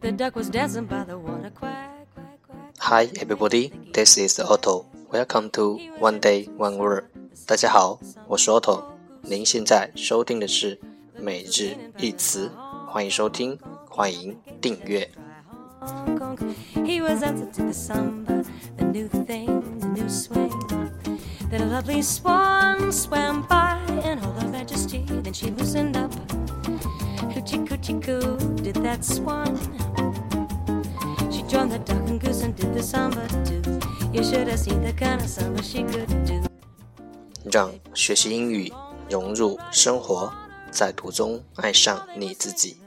The duck was dancing by the water quack, quack, quack. Hi everybody, this is Otto. Welcome to One Day One Word. 大家好，我是 Otto。您现在收听的是每日一词，欢迎收听，欢迎订阅。 Hong Kong. He was dancing to the samba, the new thing, the new swing. Then a lovely swan swam by in all her majesty. Then she loosened up. 让学习英语融入生活，在途中爱上你自己。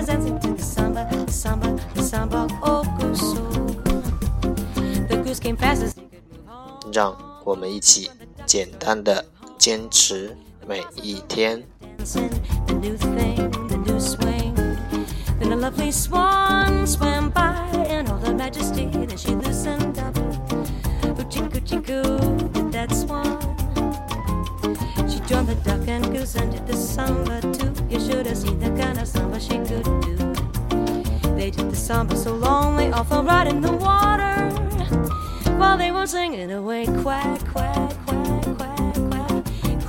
He was dancing to the samba, the samba, the samba, oh goose, oh. The goose came fast as he could move on. 让我们一起简单的坚持每一天。 dancing, the new thing, the new swing. Then a lovely swan swam by in all her majesty. Then she loosened up. Hoochie coochie coo did that swan. She joined the duck and goose and did the samba too. You should have seen the kind of samba she could do. They did the samba so long they all fell right in the water. While they were singing away, quack, quack, quack, quack, quack,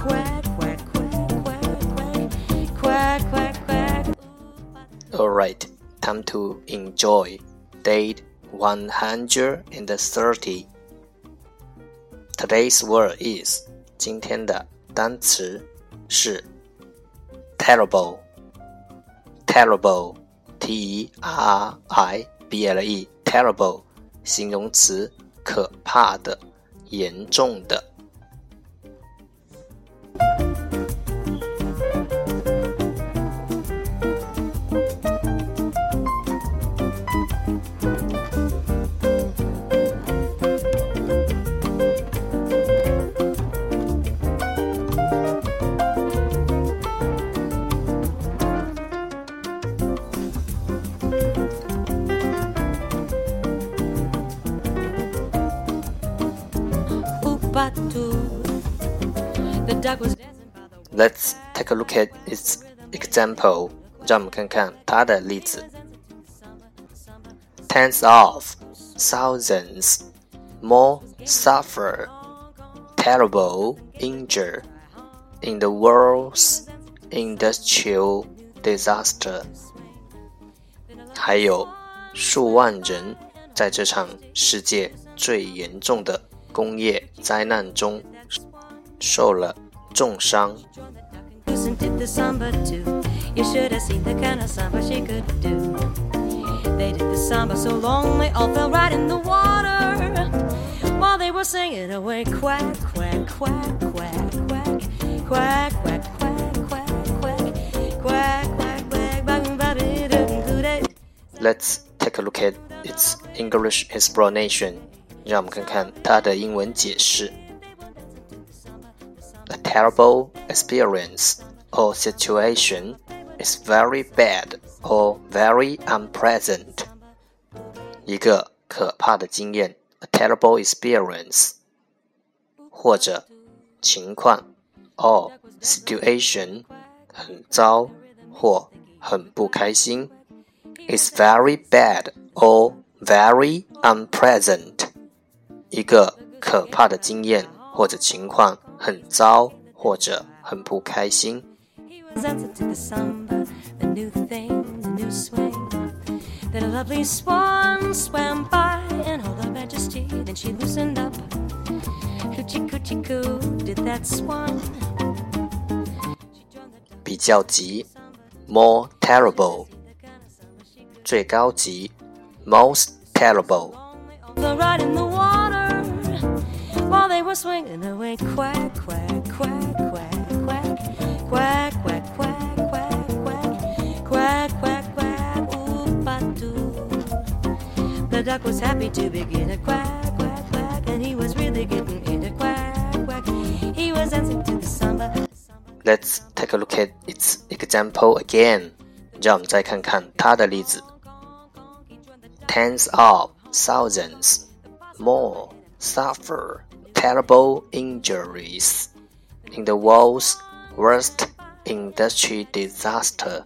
quack, quack, quack, quack, quack, quack, quack. Alright, time to enjoy date 130. Today's word is 今天的单词是 terrible. Terrible, T E R I B L E, terrible, 形容词，可怕的，严重的。Let's take a look at its example. 让我们看看它的例子。Tens of thousands more suffer terrible injury in the world's industrial disaster. 还有数万人在这场世界最严重的 工业灾难中受了重伤。Let's take a look at its English explanation. 让我们看看它的英文解释。A terrible experience or situation is very bad or very unpleasant. 一个可怕的经验，a terrible experience，或者情况，or situation，很糟或很不开心。is very bad or very unpleasant。一个可怕的经验或者情况，很糟或者很不开心。比较级：more terrible；最高级：most terrible。they were swinging away. Quack, quack, quack, quack, quack, quack, quack, quack, quack, quack, quack, quack, quack, oop-a-doo. The duck was happy to begin a quack, quack, quack, and he was really getting into quack, quack. He was dancing to the samba. Let's take a look at its example again，让我们再看看它的例子。Tens of thousands more suffer terrible injuries in the world's worst industry disaster。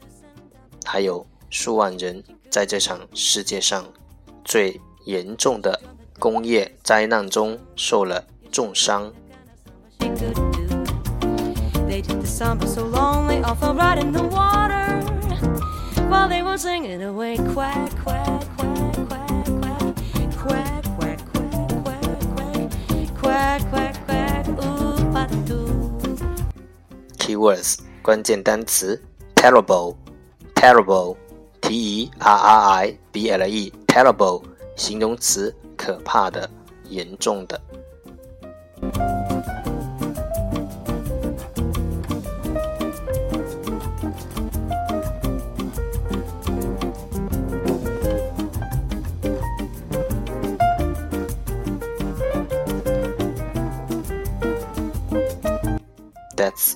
还有数万人在这场世界上最严重的工业灾难中受了重伤。They did the samba so long they all fell right in the water while they were singing away quack quack quack quack Keywords 关键单词 terrible terrible t e r r i b l e terrible 形容词可怕的严重的。That's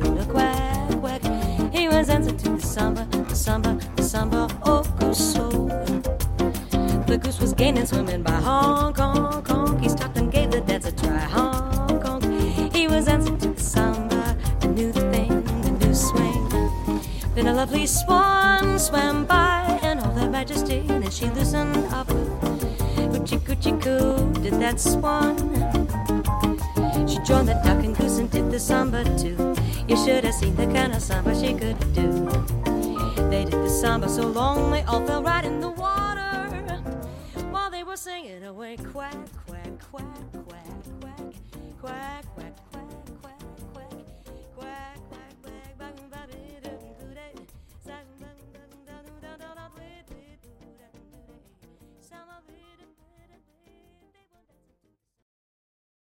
samba, the samba, the samba. Oh goose so. The goose was gaining, swimming by Hong Kong, Kong. He stopped and gave the dance a try, Hong Kong. He was dancing to the samba, the new thing, the new swing. Then a lovely swan swam by in all her majesty, and then she loosened up. Coochie coochie coo did that swan. She joined the duck and goose and did the samba too. You should have seen the kind of samba she could do. They did the samba so long they all fell right in the water. While they were singing away quack quack quack quack quack quack quack